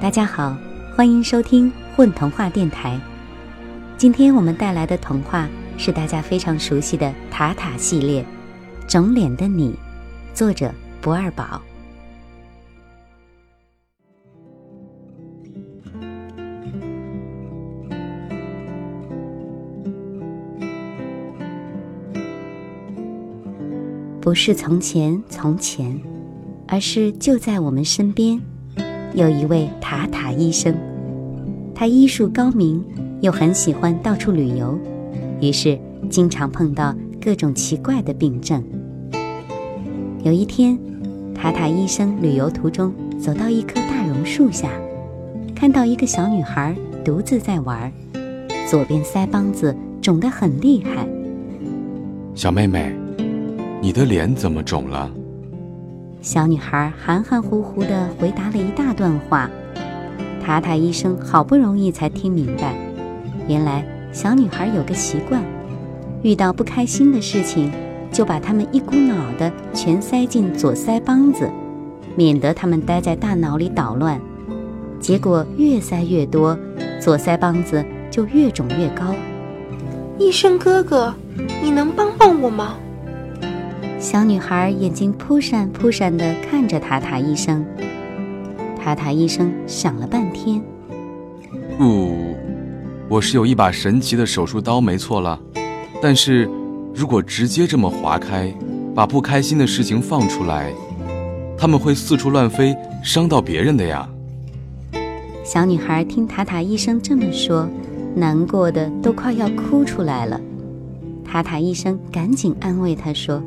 大家好，欢迎收听混童话电台。今天我们带来的童话是大家非常熟悉的《塔塔》系列，《整脸的你》，作者不二宝。不是从前从前，而是就在我们身边。有一位塔塔医生，他医术高明，又很喜欢到处旅游，于是经常碰到各种奇怪的病症。有一天，塔塔医生旅游途中走到一棵大榕树下，看到一个小女孩独自在玩，左边腮帮子肿得很厉害。小妹妹，你的脸怎么肿了？小女孩含含糊糊地回答了一大段话，塔塔医生好不容易才听明白，原来小女孩有个习惯，遇到不开心的事情，就把它们一股脑的全塞进左腮帮子，免得它们待在大脑里捣乱。结果越塞越多，左腮帮子就越肿越高。医生哥哥，你能帮帮我吗？小女孩眼睛扑闪扑闪地看着塔塔医生。塔塔医生想了半天，不，我是有一把神奇的手术刀，没错了。但是，如果直接这么划开，把不开心的事情放出来，他们会四处乱飞，伤到别人的呀。小女孩听塔塔医生这么说，难过的都快要哭出来了。塔塔医生赶紧安慰她说。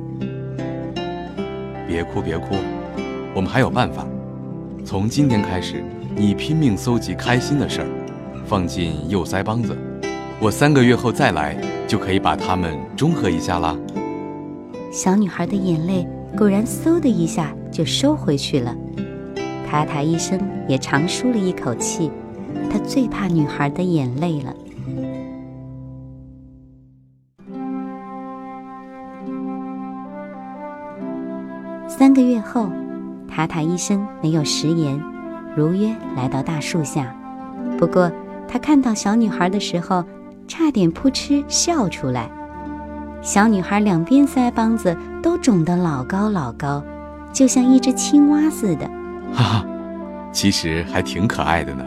别哭，别哭，我们还有办法。从今天开始，你拼命搜集开心的事儿，放进右腮帮子。我三个月后再来，就可以把它们中和一下啦。小女孩的眼泪果然嗖的一下就收回去了。塔塔医生也长舒了一口气，他最怕女孩的眼泪了。三个月后，塔塔医生没有食言，如约来到大树下。不过，他看到小女孩的时候，差点扑哧笑出来。小女孩两边腮帮子都肿得老高老高，就像一只青蛙似的。哈哈，其实还挺可爱的呢。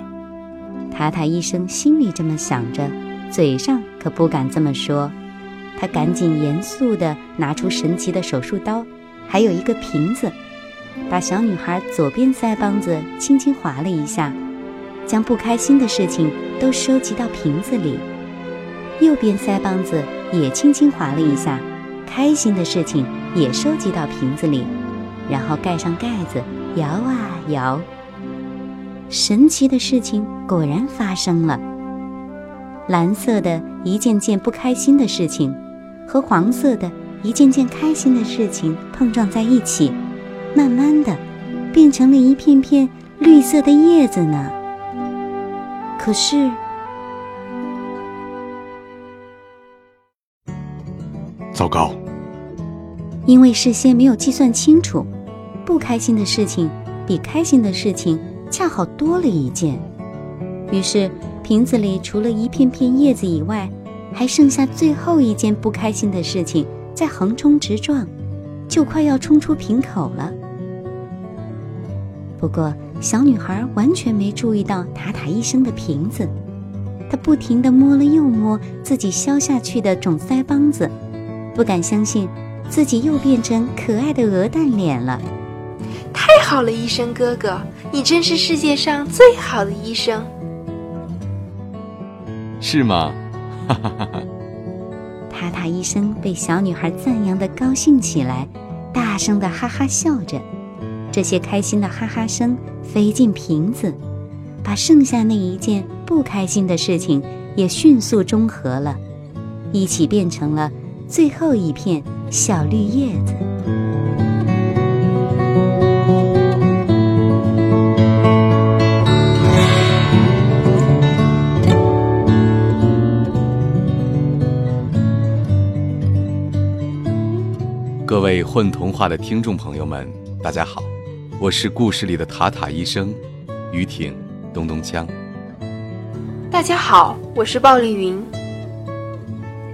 塔塔医生心里这么想着，嘴上可不敢这么说。他赶紧严肃地拿出神奇的手术刀。还有一个瓶子，把小女孩左边腮帮子轻轻划了一下，将不开心的事情都收集到瓶子里；右边腮帮子也轻轻划了一下，开心的事情也收集到瓶子里，然后盖上盖子，摇啊摇。神奇的事情果然发生了，蓝色的一件件不开心的事情，和黄色的。一件件开心的事情碰撞在一起，慢慢的变成了一片片绿色的叶子呢。可是，糟糕！因为事先没有计算清楚，不开心的事情比开心的事情恰好多了一件。于是，瓶子里除了一片片叶子以外，还剩下最后一件不开心的事情。在横冲直撞，就快要冲出瓶口了。不过，小女孩完全没注意到塔塔医生的瓶子，她不停地摸了又摸自己消下去的肿腮帮子，不敢相信自己又变成可爱的鹅蛋脸了。太好了，医生哥哥，你真是世界上最好的医生。是吗？哈哈哈哈。塔医生被小女孩赞扬的高兴起来，大声的哈哈笑着。这些开心的哈哈声飞进瓶子，把剩下那一件不开心的事情也迅速中和了，一起变成了最后一片小绿叶子。混童话的听众朋友们，大家好，我是故事里的塔塔医生，于挺，咚咚锵。大家好，我是鲍丽云，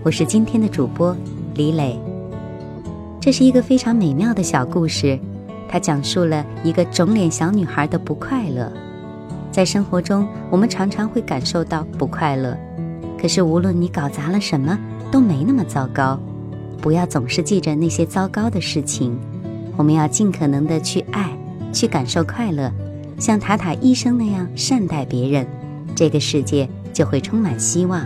我是今天的主播李磊。这是一个非常美妙的小故事，它讲述了一个肿脸小女孩的不快乐。在生活中，我们常常会感受到不快乐，可是无论你搞砸了什么，都没那么糟糕。不要总是记着那些糟糕的事情，我们要尽可能的去爱，去感受快乐，像塔塔医生那样善待别人，这个世界就会充满希望，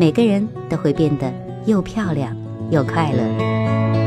每个人都会变得又漂亮又快乐。